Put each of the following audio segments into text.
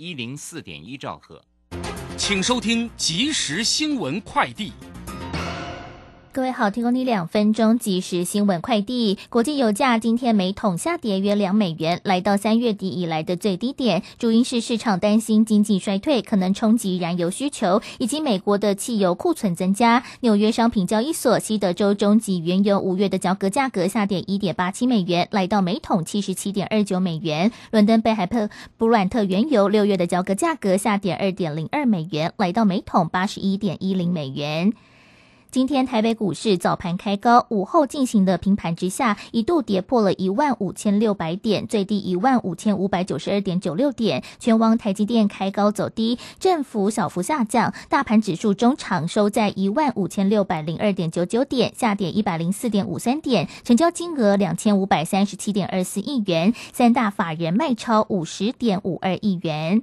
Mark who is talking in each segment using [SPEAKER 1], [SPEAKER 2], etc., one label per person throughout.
[SPEAKER 1] 一零四点一兆赫，
[SPEAKER 2] 请收听即时新闻快递。
[SPEAKER 3] 各位好，提供你两分钟即时新闻快递。国际油价今天每桶下跌约两美元，来到三月底以来的最低点。主因是市场担心经济衰退可能冲击燃油需求，以及美国的汽油库存增加。纽约商品交易所西德州中级原油五月的交割价格下跌一点八七美元，来到每桶七十七点二九美元。伦敦贝海特布兰特原油六月的交割价格下跌二点零二美元，来到每桶八十一点一零美元。今天台北股市早盘开高，午后进行的平盘之下，一度跌破了一万五千六百点，最低一万五千五百九十二点九六点。全网台积电开高走低，振幅小幅下降。大盘指数中场收在一万五千六百零二点九九点，下跌一百零四点五三点，成交金额两千五百三十七点二四亿元。三大法人卖超五十点五二亿元。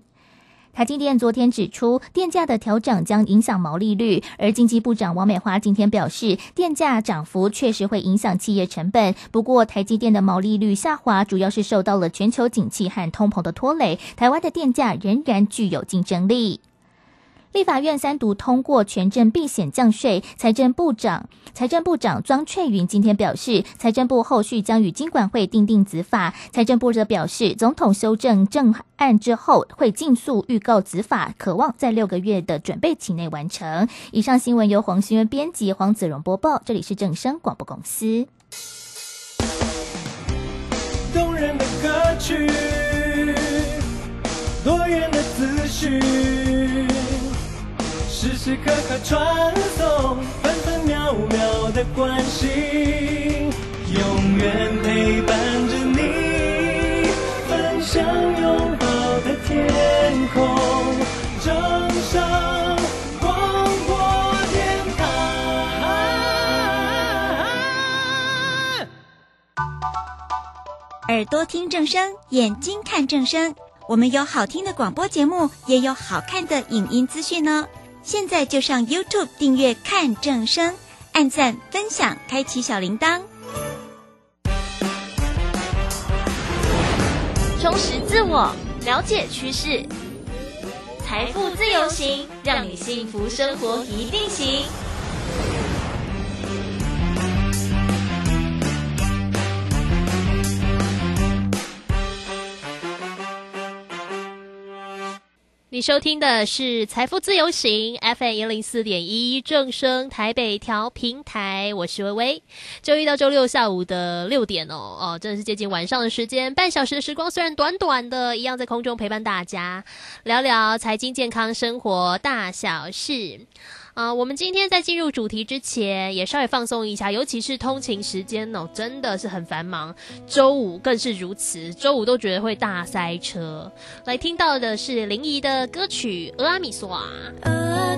[SPEAKER 3] 台积电昨天指出，电价的调整将影响毛利率，而经济部长王美花今天表示，电价涨幅确实会影响企业成本。不过，台积电的毛利率下滑，主要是受到了全球景气和通膨的拖累，台湾的电价仍然具有竞争力。立法院三读通过权证避险降税，财政部长财政部长庄翠云今天表示，财政部后续将与金管会订定子法。财政部则表示，总统修正正案之后，会尽速预告子法，渴望在六个月的准备期内完成。以上新闻由黄新闻编辑，黄子荣播报，这里是正声广播公司。
[SPEAKER 4] 动人的歌曲，多元的资讯。时时刻刻传送，分分秒秒的关心，永远陪伴着你，分享拥抱的天空，正声广播电台。
[SPEAKER 5] 耳朵听正声，眼睛看正声。我们有好听的广播节目，也有好看的影音资讯呢。现在就上 YouTube 订阅看正声，按赞分享，开启小铃铛，
[SPEAKER 6] 充实自我，了解趋势，财富自由行，让你幸福生活一定行。你收听的是《财富自由行》FM 一零四点一正声台北调平台，我是微微。周一到周六下午的六点哦，哦，真的是接近晚上的时间，半小时的时光虽然短短的，一样在空中陪伴大家，聊聊财经、健康、生活大小事。啊，我们今天在进入主题之前，也稍微放松一下，尤其是通勤时间哦，真的是很繁忙。周五更是如此，周五都觉得会大塞车。来听到的是林怡的歌曲《阿米索》。
[SPEAKER 7] 啊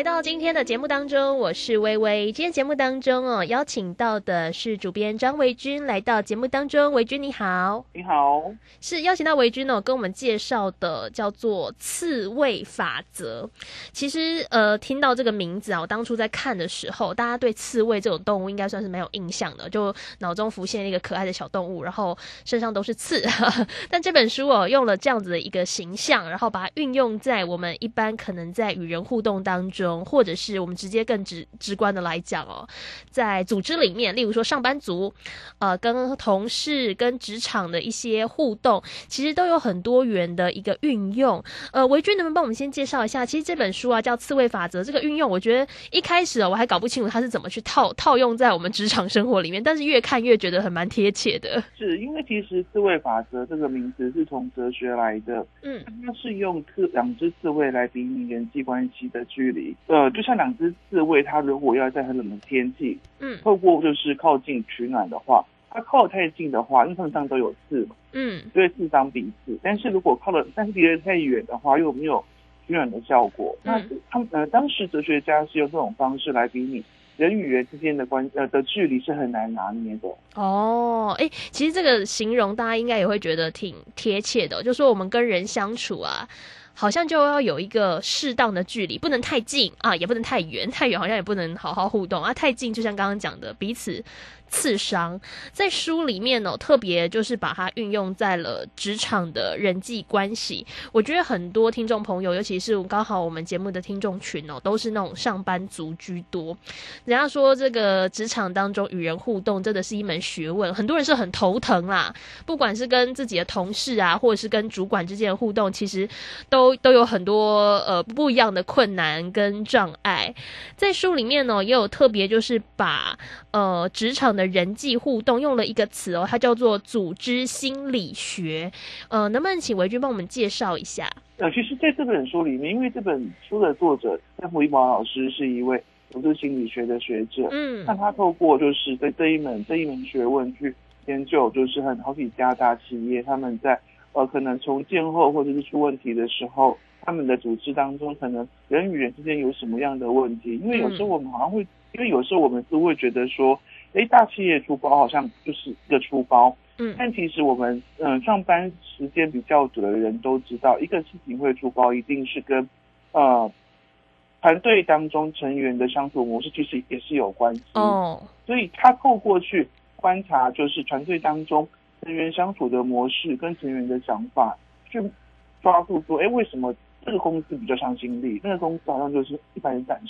[SPEAKER 8] 来到今天的节目当中，我是微微。今天节目当中哦，邀请到的是主编张维军来到节目当中。维军你好，
[SPEAKER 9] 你好，
[SPEAKER 8] 是邀请到维军哦，跟我们介绍的叫做刺猬法则。其实呃，听到这个名字啊，我当初在看的时候，大家对刺猬这种动物应该算是蛮有印象的，就脑中浮现一个可爱的小动物，然后身上都是刺。但这本书哦，用了这样子的一个形象，然后把它运用在我们一般可能在与人互动当中。中，或者是我们直接更直直观的来讲哦，在组织里面，例如说上班族，呃，跟同事、跟职场的一些互动，其实都有很多元的一个运用。呃，维军能不能帮我们先介绍一下？其实这本书啊叫《刺猬法则》，这个运用，我觉得一开始哦，我还搞不清楚它是怎么去套套用在我们职场生活里面，但是越看越觉得很蛮贴切的。
[SPEAKER 9] 是因为其实“刺猬法则”这个名字是从哲学来的，嗯，它是用刺两只刺猬来比拟人际关系的距离。呃，就像两只刺猬，它如果要在很冷的天气，嗯，透过就是靠近取暖的话，它靠太近的话，因为它们上都有刺嘛，嗯，就会刺伤彼此。但是如果靠的，但是离得太远的话，又没有取暖的效果。那他们呃，当时哲学家是用这种方式来比拟人与人之间的关呃的距离是很难拿捏的。
[SPEAKER 8] 哦，哎，其实这个形容大家应该也会觉得挺贴切的，就说我们跟人相处啊。好像就要有一个适当的距离，不能太近啊，也不能太远，太远好像也不能好好互动啊，太近就像刚刚讲的，彼此。刺伤，在书里面呢，特别就是把它运用在了职场的人际关系。我觉得很多听众朋友，尤其是刚好我们节目的听众群哦，都是那种上班族居多。人家说这个职场当中与人互动真的是一门学问，很多人是很头疼啦。不管是跟自己的同事啊，或者是跟主管之间的互动，其实都都有很多呃不一样的困难跟障碍。在书里面呢，也有特别就是把呃职场的的人际互动用了一个词哦，它叫做组织心理学。呃，能不能请维军帮我们介绍一下？
[SPEAKER 9] 呃，其实在这本书里面，因为这本书的作者张福一毛老师是一位组织心理学的学者，嗯，那他透过就是在这一门这一门学问去研究，就是很好几家大企业他们在呃可能重建后或者是出问题的时候，他们的组织当中可能人与人之间有什么样的问题？因为有时候我们好像会，因为有时候我们是会觉得说。哎，大企业出包好像就是一个出包，嗯，但其实我们嗯上班时间比较久的人都知道，一个事情会出包，一定是跟呃团队当中成员的相处模式其实也是有关系哦。所以他透过去观察，就是团队当中成员相处的模式跟成员的想法，去抓住说，哎，为什么这个公司比较上心力，那个公司好像就是一盘散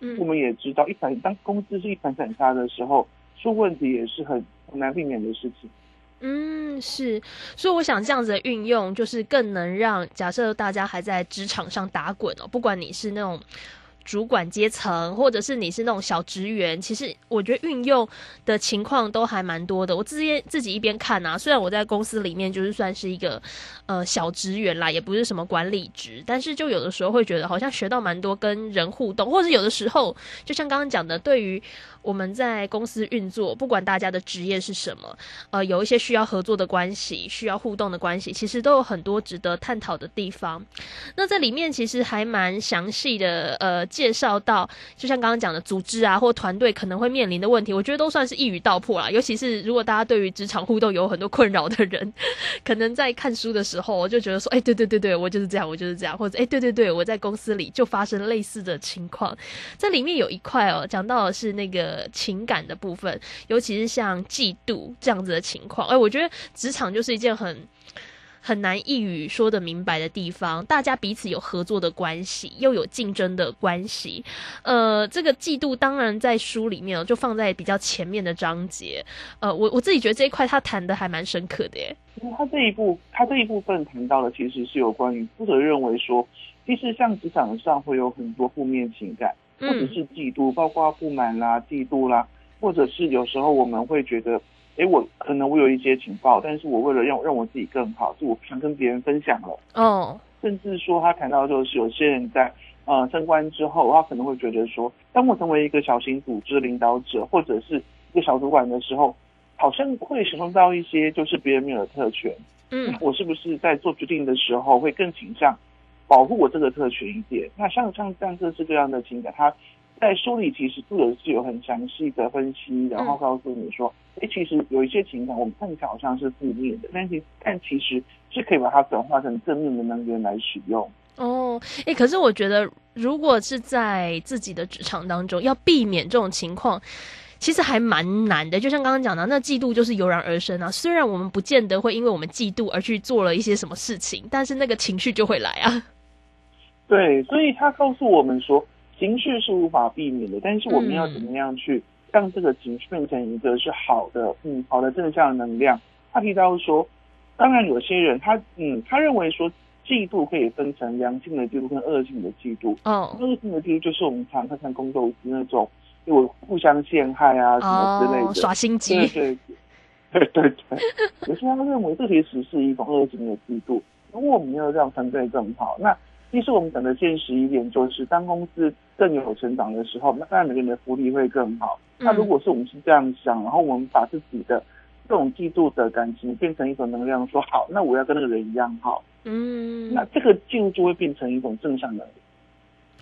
[SPEAKER 9] 沙。我们也知道，一盘当工资是一盘散沙的时候，出问题也是很很难避免的事情。
[SPEAKER 8] 嗯，是，所以我想这样子的运用，就是更能让假设大家还在职场上打滚哦，不管你是那种。主管阶层，或者是你是那种小职员，其实我觉得运用的情况都还蛮多的。我自己自己一边看啊，虽然我在公司里面就是算是一个呃小职员啦，也不是什么管理职，但是就有的时候会觉得好像学到蛮多跟人互动，或者有的时候就像刚刚讲的，对于。我们在公司运作，不管大家的职业是什么，呃，有一些需要合作的关系，需要互动的关系，其实都有很多值得探讨的地方。那在里面其实还蛮详细的，呃，介绍到，就像刚刚讲的组织啊或团队可能会面临的问题，我觉得都算是一语道破啦。尤其是如果大家对于职场互动有很多困扰的人，可能在看书的时候，我就觉得说，哎，对对对对，我就是这样，我就是这样，或者哎，对对对，我在公司里就发生类似的情况。在里面有一块哦，讲到的是那个。呃，情感的部分，尤其是像嫉妒这样子的情况，哎，我觉得职场就是一件很很难一语说的明白的地方。大家彼此有合作的关系，又有竞争的关系。呃，这个嫉妒当然在书里面哦就放在比较前面的章节。呃，我我自己觉得这一块他谈的还蛮深刻的耶。
[SPEAKER 9] 他这一部他这一部分谈到的其实是有关于作者认为说，其实像职场上会有很多负面情感。或者是嫉妒，包括不满啦、嫉妒啦，或者是有时候我们会觉得，哎，我可能我有一些情报，但是我为了让让我自己更好，就我不想跟别人分享了。哦，甚至说他谈到就是有些人在呃升官之后，他可能会觉得说，当我成为一个小型组织领导者或者是一个小主管的时候，好像会使用到一些就是别人没有的特权。嗯，我是不是在做决定的时候会更倾向？保护我这个特权一点。那像像像这是这样的情感，他在书里其实作者是有很详细的分析，然后告诉你说，哎，其实有一些情感我们看起来好像是负面的，但其但其实是可以把它转化成正面的能源来使用。
[SPEAKER 8] 哦，哎，可是我觉得，如果是在自己的职场当中，要避免这种情况，其实还蛮难的。就像刚刚讲的，那嫉妒就是油然而生啊。虽然我们不见得会因为我们嫉妒而去做了一些什么事情，但是那个情绪就会来啊。
[SPEAKER 9] 对，所以他告诉我们说，情绪是无法避免的，但是我们要怎么样去让这个情绪变成一个是好的，嗯，好的正向能量。他提到说，当然有些人他，嗯，他认为说。嫉妒可以分成良性的嫉妒跟恶性的嫉妒。哦，恶性的嫉妒就是我们常看看宫斗剧那种，有互相陷害啊什么之类的，
[SPEAKER 8] 耍心机。
[SPEAKER 9] 对对对对对。有些人认为这其实是一种恶性的嫉妒。如果我们要让团队更好，那其实我们讲的现实一点，就是当公司更有成长的时候，那当然每个人的福利会更好。那如果是我们是这样想，然后我们把自己的这种嫉妒的感情变成一种能量，说好，那我要跟那个人一样好。嗯，那这个进入就会变成一种正向的。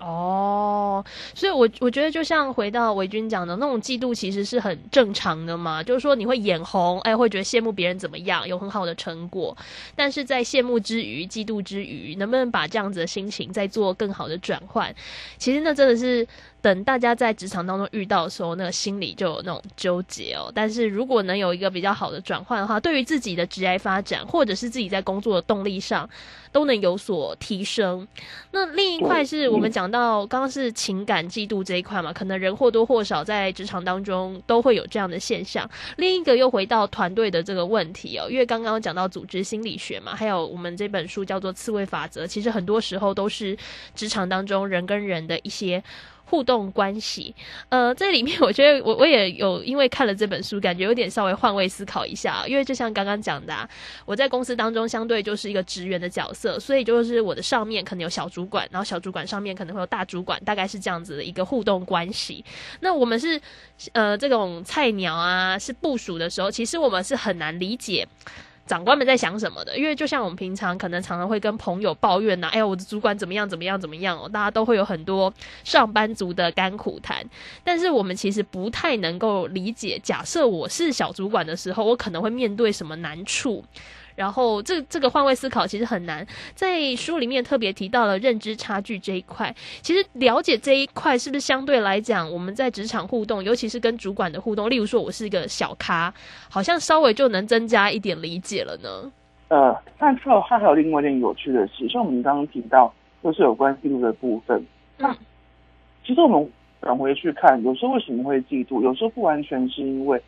[SPEAKER 8] 哦，所以，我我觉得就像回到维军讲的那种嫉妒，其实是很正常的嘛。就是说，你会眼红，哎，会觉得羡慕别人怎么样，有很好的成果。但是在羡慕之余，嫉妒之余，能不能把这样子的心情再做更好的转换？其实那真的是。等大家在职场当中遇到的时候，那个心里就有那种纠结哦。但是如果能有一个比较好的转换的话，对于自己的职业发展，或者是自己在工作的动力上，都能有所提升。那另一块是我们讲到刚刚是情感嫉妒这一块嘛，可能人或多或少在职场当中都会有这样的现象。另一个又回到团队的这个问题哦，因为刚刚讲到组织心理学嘛，还有我们这本书叫做《刺猬法则》，其实很多时候都是职场当中人跟人的一些。互动关系，呃，这里面 我觉得我我也有因为看了这本书，感觉有点稍微换位思考一下。因为就像刚刚讲的，我在公司当中相对就是一个职员的角色，所以就是我的上面可能有小主管，然后小主管上面可能会有大主管，大概是这样子的一个互动关系。那我们是呃这种菜鸟啊，是部署的时候，其实我们是很难理解。长官们在想什么的？因为就像我们平常可能常常会跟朋友抱怨呐，哎呀，我的主管怎么样怎么样怎么样哦，大家都会有很多上班族的甘苦谈。但是我们其实不太能够理解，假设我是小主管的时候，我可能会面对什么难处。然后，这这个换位思考其实很难。在书里面特别提到了认知差距这一块，其实了解这一块是不是相对来讲，我们在职场互动，尤其是跟主管的互动，例如说我是一个小咖，好像稍微就能增加一点理解了呢。
[SPEAKER 9] 呃，但还有还有另外一件有趣的事，像我们刚刚提到，就是有关嫉妒的部分。那其实我们转回去看，有时候为什么会嫉妒？有时候不完全是因为。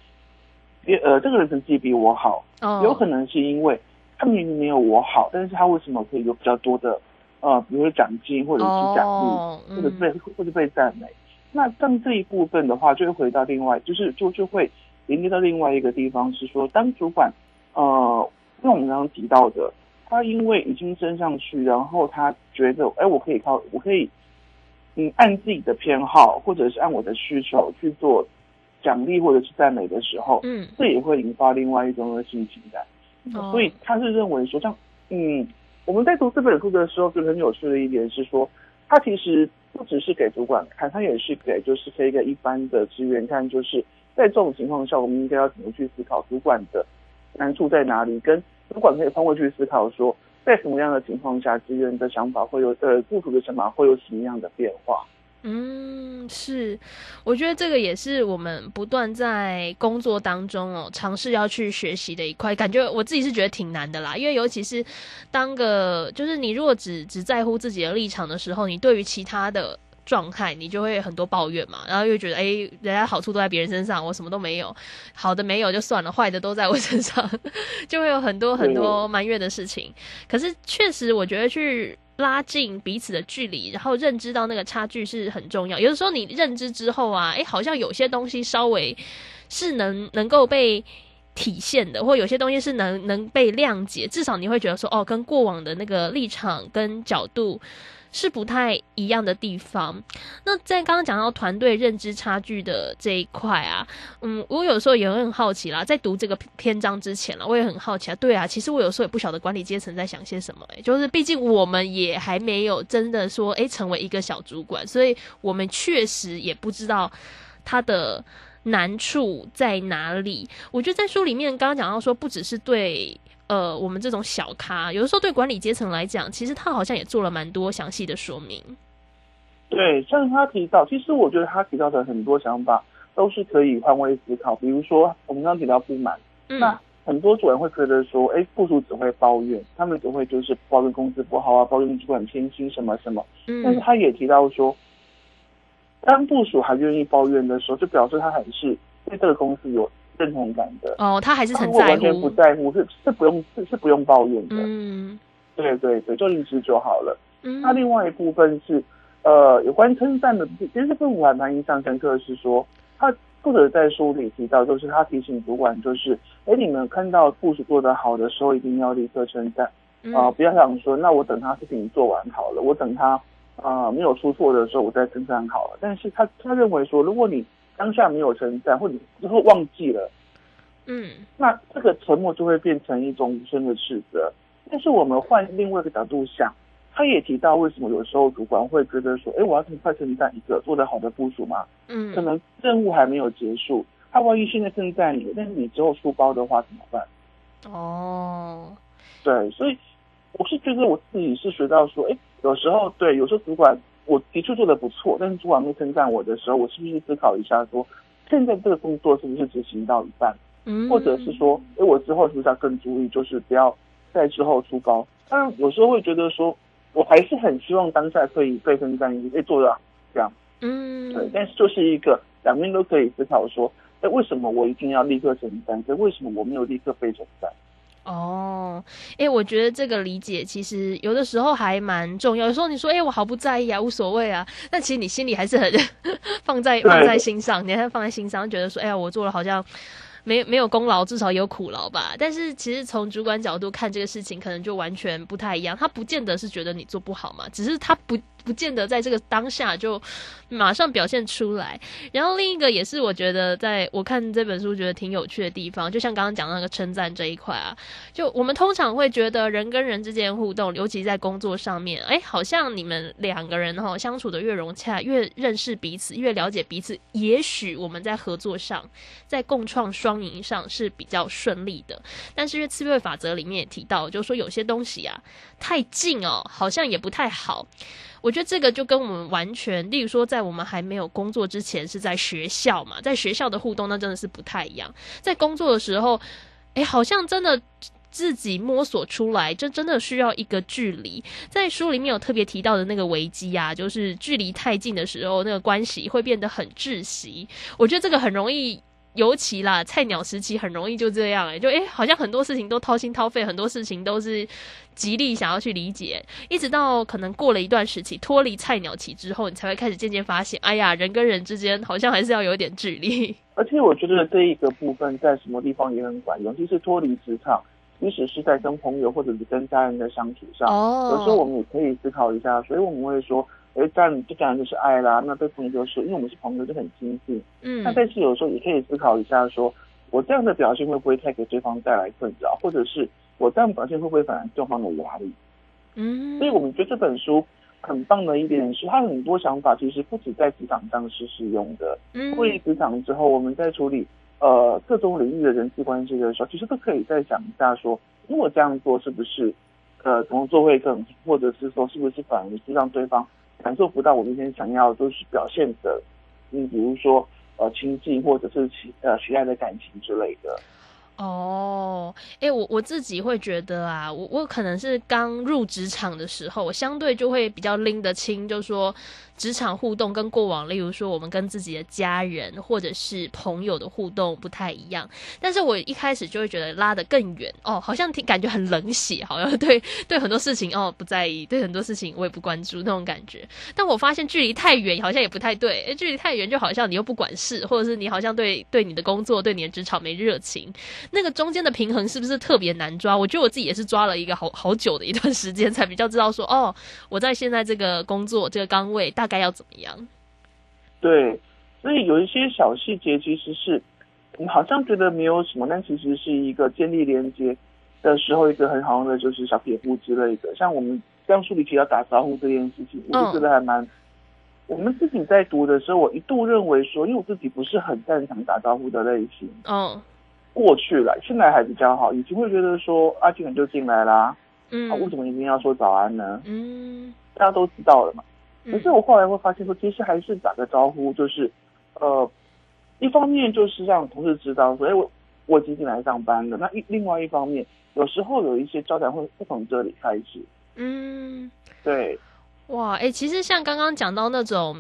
[SPEAKER 9] 别呃，这个人成绩比我好，有可能是因为他明明没有我好，但是他为什么可以有比较多的呃，比如说奖金或者是奖励，或者被或者被赞美？那像这一部分的话，就会回到另外，就是就就会连接到另外一个地方，是说当主管呃，像我们刚刚提到的，他因为已经升上去，然后他觉得哎，我可以靠我可以嗯按自己的偏好，或者是按我的需求去做。奖励或者是赞美的时候，嗯，这也会引发另外一种恶性情感。所以他是认为说，像嗯，我们在读这本书的时候，就很有趣的一点是说，他其实不只是给主管看，他也是给就是给一个一般的职员看，就是在这种情况下，我们应该要怎么去思考主管的难处在哪里，跟主管可以换过去思考说，在什么样的情况下，职员的想法会有呃，雇主的想法会有什么样的变化。
[SPEAKER 8] 嗯，是，我觉得这个也是我们不断在工作当中哦，尝试要去学习的一块。感觉我自己是觉得挺难的啦，因为尤其是当个就是你如果只只在乎自己的立场的时候，你对于其他的状态，你就会很多抱怨嘛，然后又觉得哎，人家好处都在别人身上，我什么都没有，好的没有就算了，坏的都在我身上，就会有很多很多埋怨的事情。可是确实，我觉得去。拉近彼此的距离，然后认知到那个差距是很重要。有的时候你认知之后啊，诶，好像有些东西稍微是能能够被体现的，或有些东西是能能被谅解。至少你会觉得说，哦，跟过往的那个立场跟角度是不太一样的地方。那在刚刚讲到团队认知差距的这一块啊，嗯，我有时候也会很好奇啦。在读这个篇章之前了，我也很好奇啊。对啊，其实我有时候也不晓得管理阶层在想些什么。哎，就是毕竟我们也还没有真的说哎成为一个小主管，所以我们确实也不知道他的难处在哪里。我觉得在书里面刚刚讲到说，不只是对。呃，我们这种小咖，有的时候对管理阶层来讲，其实他好像也做了蛮多详细的说明。
[SPEAKER 9] 对，像他提到，其实我觉得他提到的很多想法都是可以换位思考。比如说，我们刚刚提到不满，那很多主人会觉得说，哎，部署只会抱怨，他们只会就是抱怨公司不好啊，抱怨主管偏心什么什么。嗯。但是他也提到说，当部署还愿意抱怨的时候，就表示他还是对这个公司有。认同感的。
[SPEAKER 8] 哦，他还是很在乎，
[SPEAKER 9] 完全不在乎，是是不用是是不用抱怨的，嗯，对对对，就离职就好了。嗯，那另外一部分是呃有关称赞的，其实这部分我还蛮印象深刻，是说他作者在书里提到，就是他提醒主管，就是哎你们看到部署做得好的时候，一定要立刻称赞。啊，不要想说那我等他事情做完好了，我等他啊没有出错的时候我再称赞好了。但是他他认为说，如果你当下没有称赞，或者之后忘记了，
[SPEAKER 8] 嗯，
[SPEAKER 9] 那这个沉默就会变成一种无声的斥责。但是我们换另外一个角度想，他也提到为什么有时候主管会觉得说，哎，我要尽快称赞一个做得好的部署嘛，
[SPEAKER 8] 嗯，
[SPEAKER 9] 可能任务还没有结束，他万一现在称赞你，但是你之后出包的话怎么办？
[SPEAKER 8] 哦，
[SPEAKER 9] 对，所以我是觉得我自己是学到说，哎，有时候对，有时候主管。我的确做的不错，但是主管没称赞我的时候，我是不是思考一下，说现在这个工作是不是执行到一半，
[SPEAKER 8] 嗯，
[SPEAKER 9] 或者是说，哎，我之后是不是要更注意，就是不要在之后出高？当然，有时候会觉得说，我还是很希望当下可以被称赞，哎，做的这样，
[SPEAKER 8] 嗯，
[SPEAKER 9] 对，但是就是一个两边都可以思考说，哎，为什么我一定要立刻承担？可为什么我没有立刻被承担？
[SPEAKER 8] 哦，哎，我觉得这个理解其实有的时候还蛮重要。有时候你说，哎，我毫不在意啊，无所谓啊，但其实你心里还是很 放在放在心上，你还放在心上，觉得说，哎呀，我做了好像没没有功劳，至少有苦劳吧。但是其实从主管角度看这个事情，可能就完全不太一样。他不见得是觉得你做不好嘛，只是他不。不见得在这个当下就马上表现出来。然后另一个也是我觉得，在我看这本书觉得挺有趣的地方，就像刚刚讲那个称赞这一块啊，就我们通常会觉得人跟人之间互动，尤其在工作上面，哎，好像你们两个人哈相处的越融洽，越认识彼此，越了解彼此，也许我们在合作上，在共创双赢上是比较顺利的。但是因为刺猬法则里面也提到，就是说有些东西啊太近哦，好像也不太好。我觉得这个就跟我们完全，例如说，在我们还没有工作之前，是在学校嘛，在学校的互动，那真的是不太一样。在工作的时候，哎，好像真的自己摸索出来，这真的需要一个距离。在书里面有特别提到的那个危机啊，就是距离太近的时候，那个关系会变得很窒息。我觉得这个很容易。尤其啦，菜鸟时期很容易就这样哎，就哎，好像很多事情都掏心掏肺，很多事情都是极力想要去理解，一直到可能过了一段时期，脱离菜鸟期之后，你才会开始渐渐发现，哎呀，人跟人之间好像还是要有点距离。
[SPEAKER 9] 而且我觉得这一个部分在什么地方也很管用，尤其是脱离职场，即使是在跟朋友或者是跟家人的相处上，哦有时候我们也可以思考一下，所以我们会说。哎，这样这当然就是爱啦。那对朋友就是，因为我们是朋友，就很亲近。
[SPEAKER 8] 嗯。
[SPEAKER 9] 那但是有时候也可以思考一下，说我这样的表现会不会太给对方带来困扰，或者是我这样表现会不会反而对方的压力？
[SPEAKER 8] 嗯。
[SPEAKER 9] 所以我们觉得这本书很棒的一点是，它很多想法其实不止在职场上是适用的。
[SPEAKER 8] 嗯。
[SPEAKER 9] 脱离职场之后，我们在处理呃各种领域的人际关系的时候，其实都可以再想一下，说如果这样做是不是呃工作会更，或者是说是不是反而是让对方。感受不到我明天想要就是表现的，嗯，比如说呃亲近或者是其呃喜爱的感情之类的。
[SPEAKER 8] 哦，哎，我我自己会觉得啊，我我可能是刚入职场的时候，我相对就会比较拎得清，就说职场互动跟过往，例如说我们跟自己的家人或者是朋友的互动不太一样。但是我一开始就会觉得拉得更远哦，好像挺感觉很冷血，好像对对很多事情哦不在意，对很多事情我也不关注那种感觉。但我发现距离太远好像也不太对，距离太远就好像你又不管事，或者是你好像对对你的工作、对你的职场没热情。那个中间的平衡是不是特别难抓？我觉得我自己也是抓了一个好好久的一段时间，才比较知道说哦，我在现在这个工作这个岗位大概要怎么样。
[SPEAKER 9] 对，所以有一些小细节其实是你好像觉得没有什么，但其实是一个建立连接的时候一个很好用的就是小撇步之类的。像我们刚书里提到打招呼这件事情，我就觉得还蛮。我们自己在读的时候，我一度认为说，因为我自己不是很擅长打招呼的类型。
[SPEAKER 8] 嗯。
[SPEAKER 9] 过去了，现在还比较好。以前会觉得说，阿进来就进来啦，
[SPEAKER 8] 嗯，
[SPEAKER 9] 为什么一定要说早安呢？
[SPEAKER 8] 嗯，
[SPEAKER 9] 大家都知道了嘛。可是我后来会发现说，其实还是打个招呼，就是呃，一方面就是让同事知道说，哎，我我已经进来上班了。那一另外一方面，有时候有一些交谈会会从这里开始。
[SPEAKER 8] 嗯，
[SPEAKER 9] 对。
[SPEAKER 8] 哇，哎，其实像刚刚讲到那种。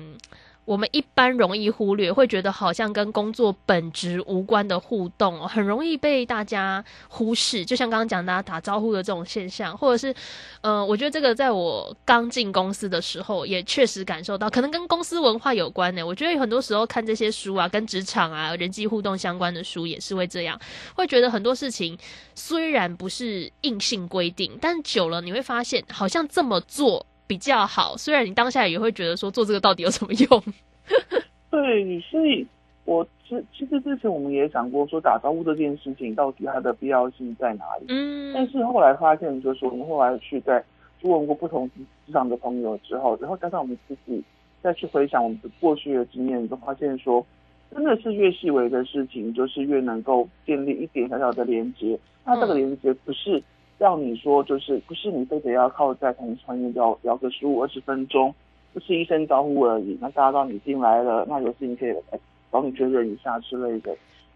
[SPEAKER 8] 我们一般容易忽略，会觉得好像跟工作本质无关的互动，很容易被大家忽视。就像刚刚讲大家打招呼的这种现象，或者是，嗯，我觉得这个在我刚进公司的时候，也确实感受到，可能跟公司文化有关呢。我觉得很多时候看这些书啊，跟职场啊、人际互动相关的书，也是会这样，会觉得很多事情虽然不是硬性规定，但久了你会发现，好像这么做。比较好，虽然你当下也会觉得说做这个到底有什么用？
[SPEAKER 9] 对，所以我其其实之前我们也讲过，说打招呼这件事情到底它的必要性在哪里？
[SPEAKER 8] 嗯，
[SPEAKER 9] 但是后来发现，就是我们后来去在去问过不同职场的朋友之后，然后加上我们自己再去回想我们的过去的经验，就发现说，真的是越细微的事情，就是越能够建立一点小小的连接。那这个连接不是。让你说就是不是你非得要靠在同窗面聊聊个十五二十分钟，就是一声招呼而已。那大家让你进来了，那有事情可以来找你确认一下之类的。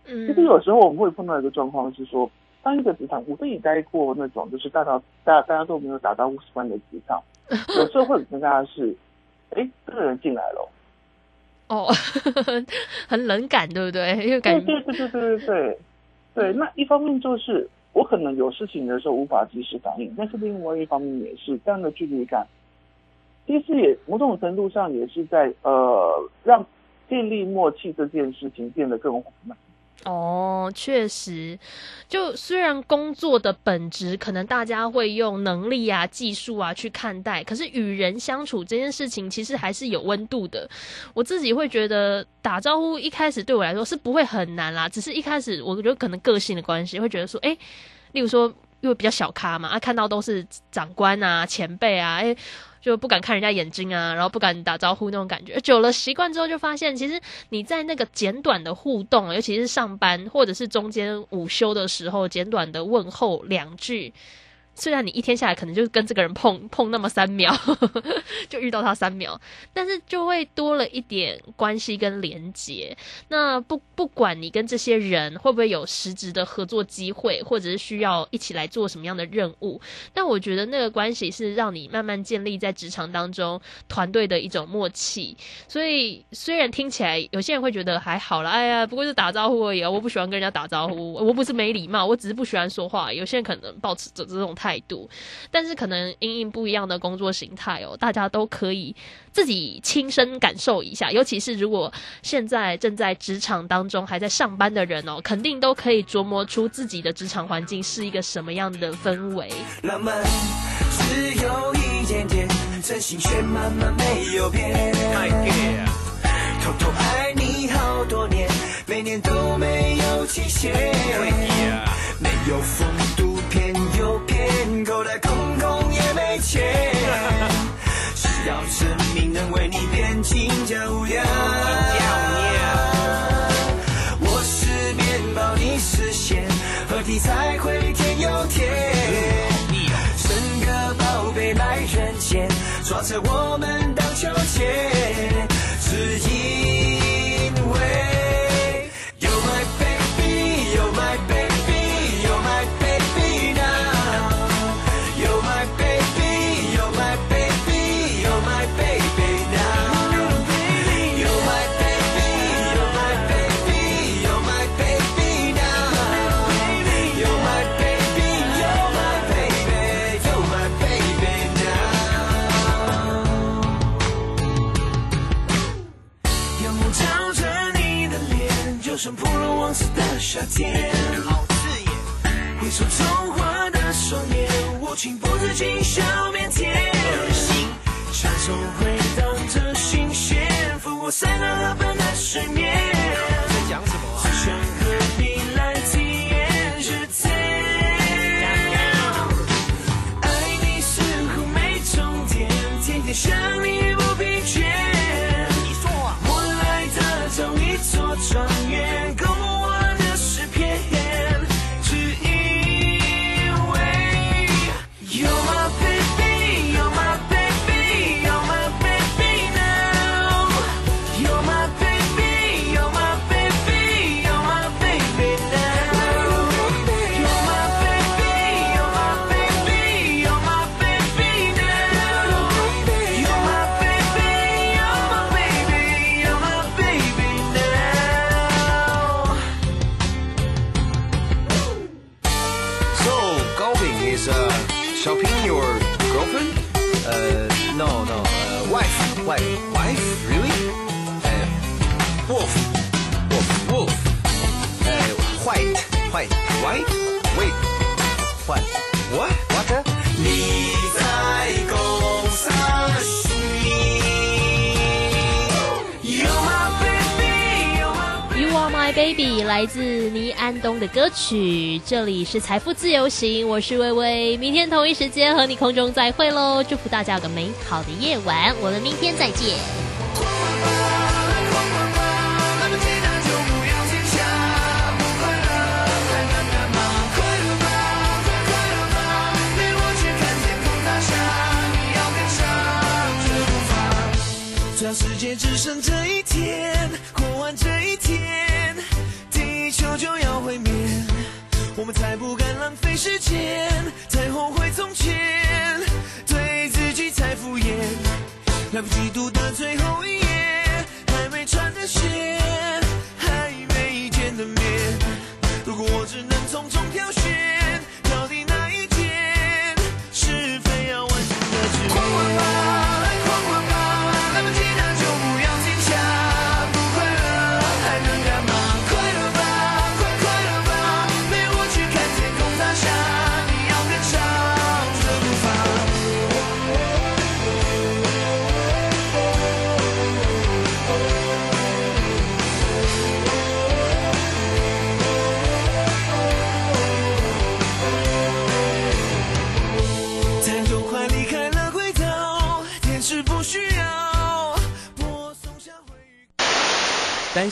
[SPEAKER 8] 嗯，
[SPEAKER 9] 其实有时候我们会碰到一个状况是说，当一个职场，我自己待过那种就是大到大大家都没有达到五十万的职场，有时候会尴尬的是，哎，这个人进来了，
[SPEAKER 8] 哦，很冷感，对不对？因为感
[SPEAKER 9] 对对对对对对对，那一方面就是。我可能有事情的时候无法及时反应，但是另外一方面也是这样的距离感，其实也某种程度上也是在呃让建立默契这件事情变得更缓慢。
[SPEAKER 8] 哦，确实，就虽然工作的本质可能大家会用能力啊、技术啊去看待，可是与人相处这件事情其实还是有温度的。我自己会觉得打招呼一开始对我来说是不会很难啦，只是一开始我觉得可能个性的关系会觉得说，哎，例如说因为比较小咖嘛，啊，看到都是长官啊、前辈啊，哎。就不敢看人家眼睛啊，然后不敢打招呼那种感觉，久了习惯之后就发现，其实你在那个简短的互动，尤其是上班或者是中间午休的时候，简短的问候两句。虽然你一天下来可能就跟这个人碰 碰那么三秒，就遇到他三秒，但是就会多了一点关系跟连接。那不不管你跟这些人会不会有实质的合作机会，或者是需要一起来做什么样的任务，但我觉得那个关系是让你慢慢建立在职场当中团队的一种默契。所以虽然听起来有些人会觉得还好了，哎呀，不过是打招呼而已啊，我不喜欢跟人家打招呼，我不是没礼貌，我只是不喜欢说话。有些人可能保持着这种。态度，但是可能因应不一样的工作形态哦，大家都可以自己亲身感受一下。尤其是如果现在正在职场当中还在上班的人哦，肯定都可以琢磨出自己的职场环境是一个什么样的氛围。浪漫只有一点点，真心却慢慢没有变。偷偷爱你好多年，每年都没有期限，没有风度。口袋空空也没钱，只要证明能为你变金角娘。我是面包，你是馅，合体才会甜又甜。生个宝贝来人间，抓着我们荡秋千，只因
[SPEAKER 10] 夏天。好刺眼，回首童话的双眼，我情不自禁笑腼腆。恶心，双手挥荡着琴弦，抚过塞纳河畔的水面。在讲什么？只想和你来体验是怎样。爱你似乎没终点，天天想你。
[SPEAKER 8] 来自倪安东的歌曲，这里是财富自由行，我是微微，明天同一时间和你空中再会喽，祝福大家有个美好的夜晚，我们明天再见。
[SPEAKER 10] 世界只剩这一天，过完这一天，球就要毁灭，我们才不敢浪费时间，才后悔从前，对自己太敷衍，来不及读的最后一页，还没穿的鞋，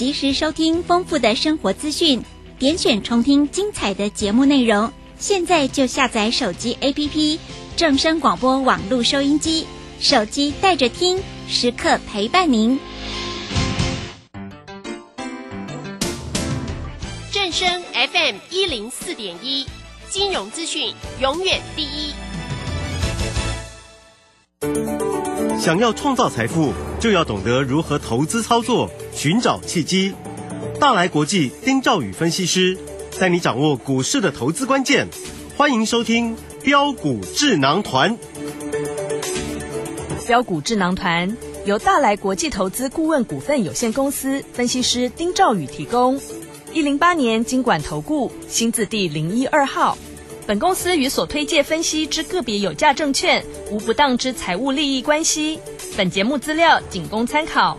[SPEAKER 5] 及时收听丰富的生活资讯，点选重听精彩的节目内容。现在就下载手机 APP 正声广播网络收音机，手机带着听，时刻陪伴您。
[SPEAKER 11] 正声 FM 一零四点一，金融资讯永远第一。
[SPEAKER 12] 想要创造财富，就要懂得如何投资操作，寻找契机。大来国际丁兆宇分析师带你掌握股市的投资关键。欢迎收听标股智囊团。
[SPEAKER 13] 标股智囊团由大来国际投资顾问股份有限公司分析师丁兆宇提供。一零八年经管投顾新字第零一二号。本公司与所推介分析之个别有价证券无不当之财务利益关系。本节目资料仅供参考，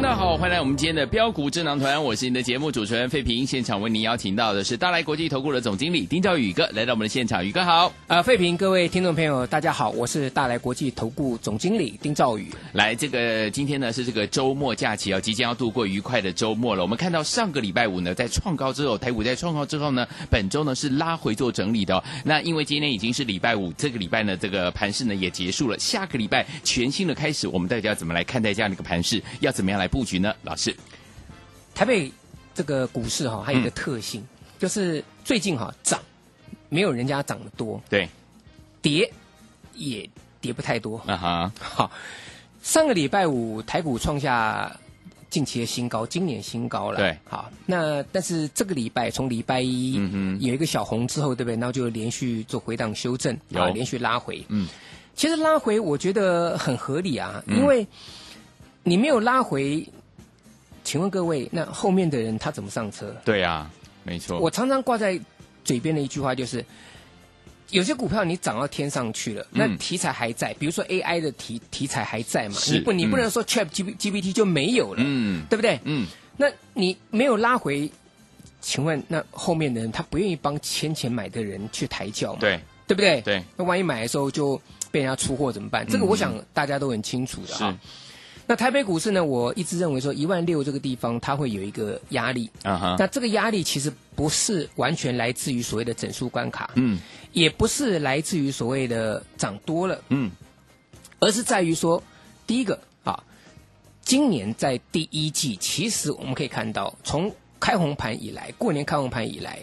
[SPEAKER 14] 大家好，欢迎来我们今天的标股智囊团，我是你的节目主持人费平。现场为您邀请到的是大来国际投顾的总经理丁兆宇哥来到我们的现场，宇哥好。
[SPEAKER 15] 呃，费平，各位听众朋友，大家好，我是大来国际投顾总经理丁兆宇。
[SPEAKER 14] 来，这个今天呢是这个周末假期哦，即将要度过愉快的周末了。我们看到上个礼拜五呢，在创高之后，台股在创高之后呢，本周呢是拉回做整理的、哦。那因为今天已经是礼拜五，这个礼拜呢这个盘势呢也结束了，下个礼拜全新的开始，我们大家要怎么来看待这样的一个盘势？要怎么样来布局呢？老师，
[SPEAKER 15] 台北这个股市哈、还有一个特性，就是最近哈、涨没有人家涨得多，
[SPEAKER 14] 对，
[SPEAKER 15] 跌也跌不太多。
[SPEAKER 14] 啊哈，
[SPEAKER 15] 好，上个礼拜五台股创下近期的新高，今年新高了。
[SPEAKER 14] 对，
[SPEAKER 15] 好，那但是这个礼拜从礼拜一、
[SPEAKER 14] 嗯哼
[SPEAKER 15] 有一个小红之后，对不对？然后就连续做回档修正，
[SPEAKER 14] 有
[SPEAKER 15] 啊，连续拉回。
[SPEAKER 14] 嗯，
[SPEAKER 15] 其实拉回我觉得很合理啊，
[SPEAKER 14] 嗯
[SPEAKER 15] 因为你没有拉回，请问各位，那后面的人他怎么上车？
[SPEAKER 14] 对啊，没错，
[SPEAKER 15] 我常常挂在嘴边的一句话就是，有些股票你涨到天上去了，那题材还在，比如说 AI 的题题材还在嘛，
[SPEAKER 14] 是
[SPEAKER 15] 你不你不
[SPEAKER 14] 嗯
[SPEAKER 15] 能说 Chat G GPT 就没有了，
[SPEAKER 14] 嗯，
[SPEAKER 15] 对不对？
[SPEAKER 14] 嗯，
[SPEAKER 15] 那你没有拉回，请问那后面的人他不愿意帮先前买的人去抬轿嘛？
[SPEAKER 14] 对，
[SPEAKER 15] 对不对？
[SPEAKER 14] 对，
[SPEAKER 15] 那万一买的时候就被人家出货怎么办？这个我想大家都很清楚的啊。那台北股市呢？我一直认为说一万六这个地方它会有一个压力，
[SPEAKER 14] 啊哈，
[SPEAKER 15] 那这个压力其实不是完全来自于所谓的整数关卡，
[SPEAKER 14] 嗯，
[SPEAKER 15] 也不是来自于所谓的涨多了，
[SPEAKER 14] 嗯，
[SPEAKER 15] 而是在于说，第一个啊，今年在第一季，其实我们可以看到，从开红盘以来，过年开红盘以来，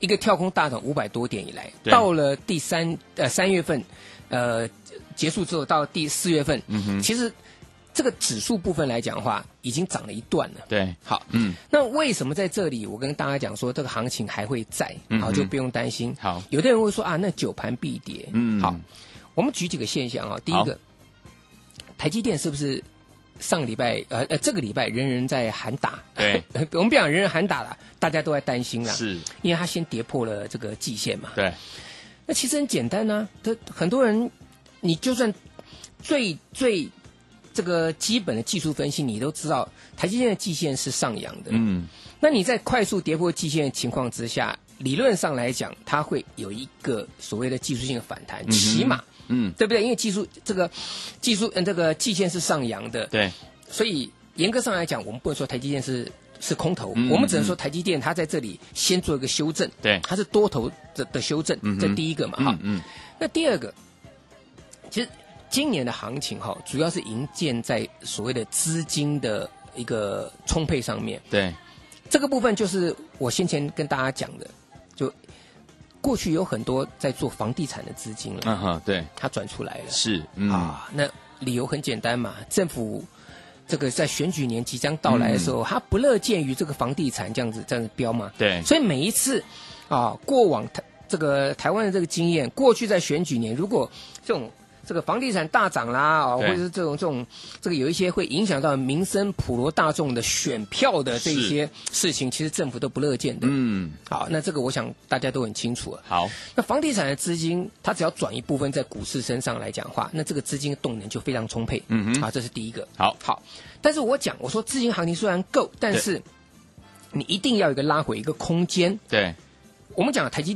[SPEAKER 15] 一个跳空大涨五百多点以来，到了第三呃三月份，呃结束之后，到第四月份，
[SPEAKER 14] 嗯哼
[SPEAKER 15] 其实这个指数部分来讲的话，已经涨了一段了。
[SPEAKER 14] 对，
[SPEAKER 15] 好，
[SPEAKER 14] 嗯，
[SPEAKER 15] 那为什么在这里我跟大家讲说这个行情还会在，好
[SPEAKER 14] 嗯哼
[SPEAKER 15] 就不用担心。
[SPEAKER 14] 好，
[SPEAKER 15] 有的人会说啊，那九盘必跌。
[SPEAKER 14] 嗯
[SPEAKER 15] 好，我们举几个现象啊。第一个，台积电是不是上个礼拜呃呃这个礼拜人人在喊打？
[SPEAKER 14] 对，
[SPEAKER 15] 我们不讲人人喊打了，大家都在担心啦。
[SPEAKER 14] 是，
[SPEAKER 15] 因为它先跌破了这个季线嘛。
[SPEAKER 14] 对，
[SPEAKER 15] 那其实很简单呢、这很多人，你就算最最这个基本的技术分析，你都知道台积电的季线是上扬的。
[SPEAKER 14] 嗯，
[SPEAKER 15] 那你在快速跌破季线的情况之下，理论上来讲，它会有一个所谓的技术性的反弹，
[SPEAKER 14] 嗯
[SPEAKER 15] 起码，
[SPEAKER 14] 嗯，
[SPEAKER 15] 对不对？因为技术这个技术嗯这个季线是上扬的，
[SPEAKER 14] 对，
[SPEAKER 15] 所以严格上来讲，我们不能说台积电是是空头，
[SPEAKER 14] 嗯
[SPEAKER 15] 我们只能说台积电它在这里先做一个修正，
[SPEAKER 14] 对。
[SPEAKER 15] 它是多头的的修正，
[SPEAKER 14] 嗯
[SPEAKER 15] 这第一个嘛，哈。
[SPEAKER 14] 嗯。嗯，
[SPEAKER 15] 那第二个，其实今年的行情哈，主要是营建在所谓的资金的一个充沛上面。
[SPEAKER 14] 对，
[SPEAKER 15] 这个部分就是我先前跟大家讲的，就过去有很多在做房地产的资金了，
[SPEAKER 14] 嗯哼，对，
[SPEAKER 15] 它转出来了。
[SPEAKER 14] 是，嗯，
[SPEAKER 15] 啊，那理由很简单嘛，政府这个在选举年即将到来的时候，他不乐见于这个房地产这样子这样子飙嘛，
[SPEAKER 14] 对，
[SPEAKER 15] 所以每一次啊，过往台这个台湾的这个经验，过去在选举年，如果这种这个房地产大涨啦，哦，或者是这种这种这个有一些会影响到民生普罗大众的选票的这一些事情，其实政府都不乐见的。
[SPEAKER 14] 嗯，
[SPEAKER 15] 好，那这个我想大家都很清楚了。
[SPEAKER 14] 好，
[SPEAKER 15] 那房地产的资金，它只要转一部分在股市身上来讲话，那这个资金的动能就非常充沛。
[SPEAKER 14] 嗯哼
[SPEAKER 15] 啊，这是第一个。
[SPEAKER 14] 好，
[SPEAKER 15] 好，但是我讲，我说资金行情虽然够，但是你一定要有一个拉回一个空间。
[SPEAKER 14] 对，
[SPEAKER 15] 我们讲台积